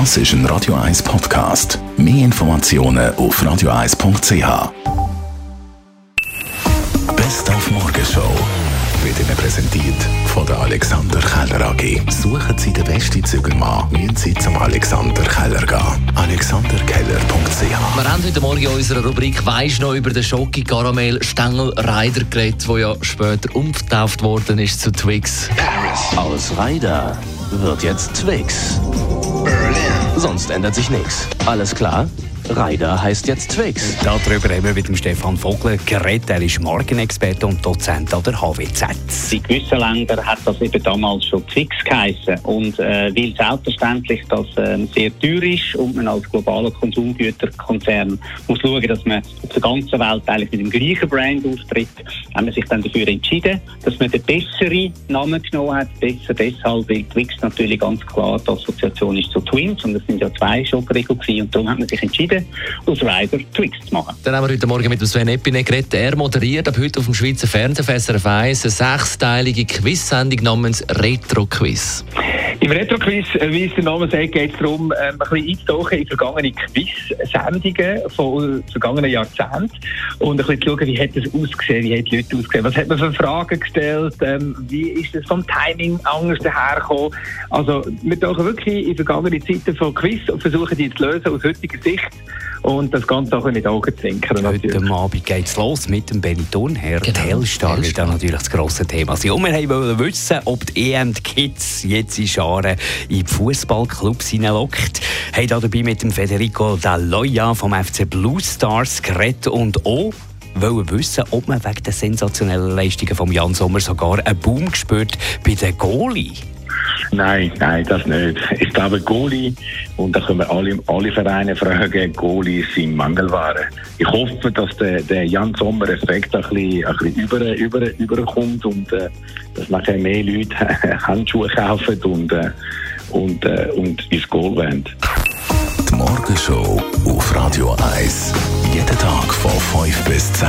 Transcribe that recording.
Das ist ein Radio 1 Podcast. Mehr Informationen auf radio1.ch. Best auf Morgenshow wird Ihnen präsentiert von der Alexander Keller AG. Suchen Sie den besten Zügelmann, müssen Sie zum Alexander Keller gehen. AlexanderKeller.ch Wir haben heute Morgen in unserer Rubrik «Weisst noch» über den Schoki Karamell Stängel Rider geredet, der ja später umgetauft worden ist zu Twix. Aus Ryder wird jetzt Twix. Sonst ändert sich nichts. Alles klar? Ryder heißt jetzt Twix. Darüber haben wir mit dem Stefan Vogel geredet. Er ist Markenexperte und Dozent an der HWZ. In gewissen Ländern hat das eben damals schon Twix geheißen. Und äh, weil selbstverständlich das äh, sehr teuer ist und man als globaler Konsumgüterkonzern muss schauen, dass man auf der ganzen Welt eigentlich mit dem gleichen Brand auftritt, haben wir sich dann dafür entschieden, dass man den besseren Namen genommen hat. Besser deshalb, weil Twix natürlich ganz klar die Assoziation ist zu Twins und das sind ja zwei Schokoriegel gewesen und darum hat man sich entschieden, aus Rider Twix zu machen. Dann haben wir heute Morgen mit dem Sven Epine geredet. Er moderiert ab heute auf dem Schweizer Fernsehen SRF 1 eine sechsteilige Quiz-Sendung namens Retro Quiz. Im Retro-Quiz, äh, wie es der Name sagt, geht es darum, ähm, ein bisschen einzutauchen in vergangene Quiz-Sendungen von vergangenen Jahrzehnten und ein bisschen zu schauen, wie hat es ausgesehen, wie die Leute ausgesehen, was hat man für Fragen gestellt, ähm, wie ist es vom Timing anders dahergekommen. Also wir tauchen wirklich in vergangene Zeiten von Quiz und versuchen die zu lösen aus heutiger Sicht und das Ganze auch in die Augen zu winken. Heute Abend geht es los mit dem Benny Thurnherr. Genau. Telstar ist dann natürlich das grosse Thema. Und wir wollten wissen, ob die EM die Kids jetzt in Scharen in die Fußballclubs hineinlockt. Haben da dabei mit dem Federico Dalloya vom FC Blue Stars geredet und auch wollen wissen, ob man wegen der sensationellen Leistungen von Jan Sommer sogar einen Boom gespürt bei den Goalie. Nein, nein, das nicht. Ich glaube, Goalie, und da können wir alle, alle Vereine fragen, Goalie sind Mangelware. Ich hoffe, dass der, der Jan Sommer-Effekt ein bisschen, ein bisschen über, über, überkommt und äh, dass nachher mehr Leute Handschuhe kaufen und, äh, und, äh, und ins Goal wollen. Die Morgenshow auf Radio 1. Jeden Tag von 5 bis 10.